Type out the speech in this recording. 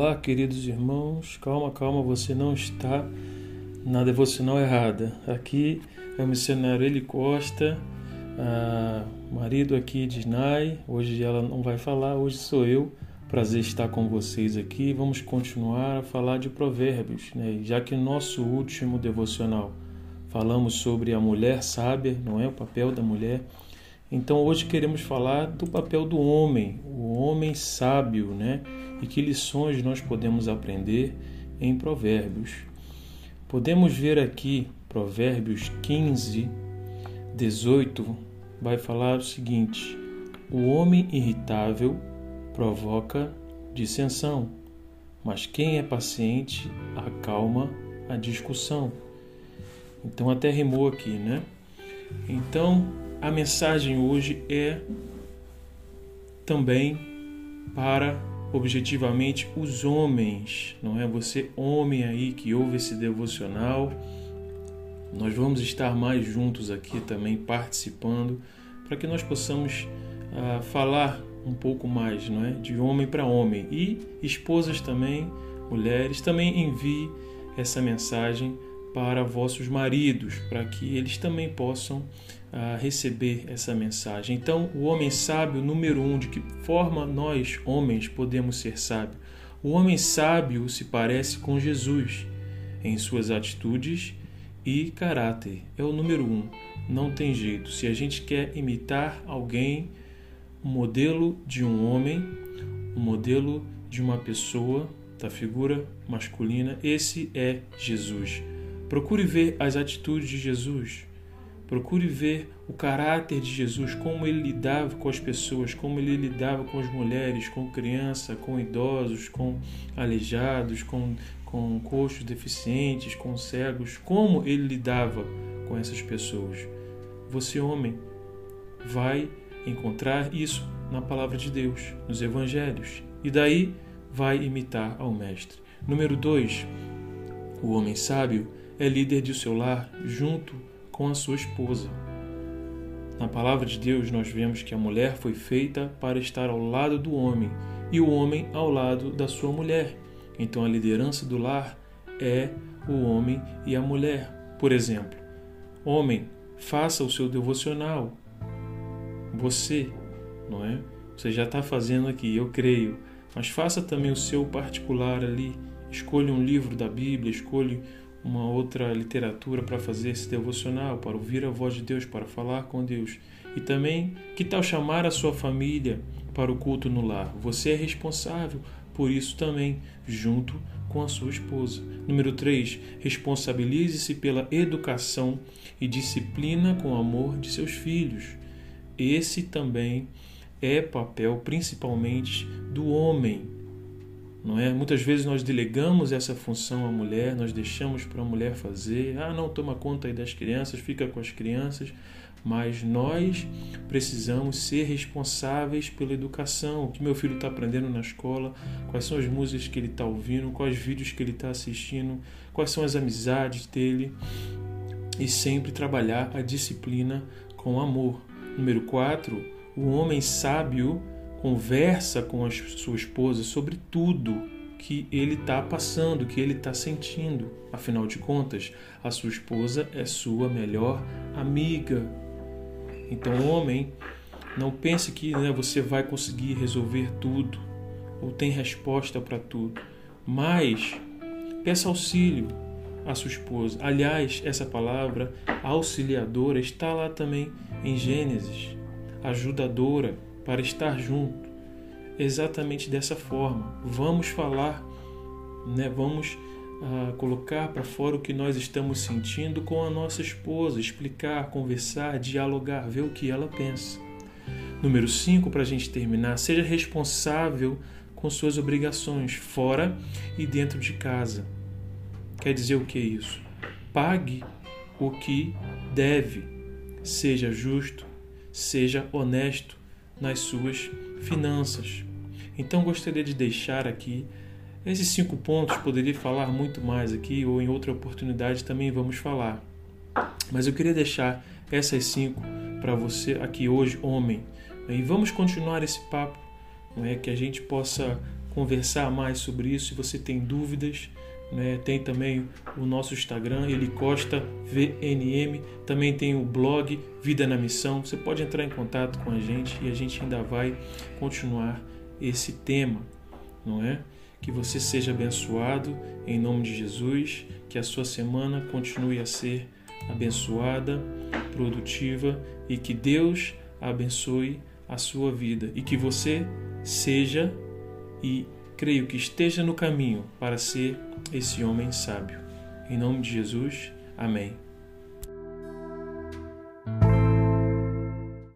Olá, queridos irmãos. Calma, calma, você não está na devocional errada. Aqui é o missionário Eli Costa, marido aqui de Nai. Hoje ela não vai falar, hoje sou eu. Prazer estar com vocês aqui. Vamos continuar a falar de provérbios, né? já que no nosso último devocional falamos sobre a mulher sábia, não é? O papel da mulher. Então hoje queremos falar do papel do homem, o homem sábio, né? e que lições nós podemos aprender em Provérbios. Podemos ver aqui Provérbios 15, 18, vai falar o seguinte: O homem irritável provoca dissensão, mas quem é paciente acalma a discussão. Então até rimou aqui, né? Então a mensagem hoje é também para objetivamente os homens, não é? Você, homem aí que ouve esse devocional, nós vamos estar mais juntos aqui também participando para que nós possamos uh, falar um pouco mais, não é? De homem para homem e esposas também, mulheres também envie essa mensagem para vossos maridos, para que eles também possam uh, receber essa mensagem. Então, o homem sábio, número um, de que forma nós, homens, podemos ser sábios? O homem sábio se parece com Jesus em suas atitudes e caráter. É o número um. Não tem jeito. Se a gente quer imitar alguém, um modelo de um homem, um modelo de uma pessoa, da figura masculina, esse é Jesus. Procure ver as atitudes de Jesus. Procure ver o caráter de Jesus, como ele lidava com as pessoas, como ele lidava com as mulheres, com crianças, com idosos, com aleijados, com, com coxos deficientes, com cegos, como ele lidava com essas pessoas. Você, homem, vai encontrar isso na palavra de Deus, nos evangelhos, e daí vai imitar ao Mestre. Número 2. O homem sábio é líder de seu lar junto com a sua esposa. Na palavra de Deus, nós vemos que a mulher foi feita para estar ao lado do homem e o homem ao lado da sua mulher. Então, a liderança do lar é o homem e a mulher. Por exemplo, homem, faça o seu devocional. Você, não é? Você já está fazendo aqui, eu creio. Mas faça também o seu particular ali. Escolha um livro da Bíblia, escolha uma outra literatura para fazer esse devocional, para ouvir a voz de Deus, para falar com Deus. E também, que tal chamar a sua família para o culto no lar? Você é responsável por isso também, junto com a sua esposa. Número 3. Responsabilize-se pela educação e disciplina com amor de seus filhos. Esse também é papel principalmente do homem não é? Muitas vezes nós delegamos essa função à mulher, nós deixamos para a mulher fazer. Ah, não, toma conta aí das crianças, fica com as crianças. Mas nós precisamos ser responsáveis pela educação. O que meu filho está aprendendo na escola, quais são as músicas que ele está ouvindo, quais vídeos que ele está assistindo, quais são as amizades dele. E sempre trabalhar a disciplina com amor. Número 4, o homem sábio conversa com a sua esposa sobre tudo que ele está passando, que ele está sentindo. Afinal de contas, a sua esposa é sua melhor amiga. Então, homem, não pense que né, você vai conseguir resolver tudo ou tem resposta para tudo, mas peça auxílio à sua esposa. Aliás, essa palavra auxiliadora está lá também em Gênesis, ajudadora para estar junto. Exatamente dessa forma. Vamos falar, né? vamos uh, colocar para fora o que nós estamos sentindo com a nossa esposa, explicar, conversar, dialogar, ver o que ela pensa. Número 5, para a gente terminar, seja responsável com suas obrigações fora e dentro de casa. Quer dizer o que é isso? Pague o que deve, seja justo, seja honesto, nas suas finanças. Então gostaria de deixar aqui esses cinco pontos, poderia falar muito mais aqui ou em outra oportunidade também vamos falar. Mas eu queria deixar essas cinco para você aqui hoje, homem. E vamos continuar esse papo, não é que a gente possa conversar mais sobre isso. Se você tem dúvidas, né? tem também o nosso Instagram, Eli Costa VNM. Também tem o blog Vida na Missão. Você pode entrar em contato com a gente e a gente ainda vai continuar esse tema, não é? Que você seja abençoado em nome de Jesus, que a sua semana continue a ser abençoada, produtiva e que Deus abençoe a sua vida e que você seja e creio que esteja no caminho para ser esse homem sábio. Em nome de Jesus, amém.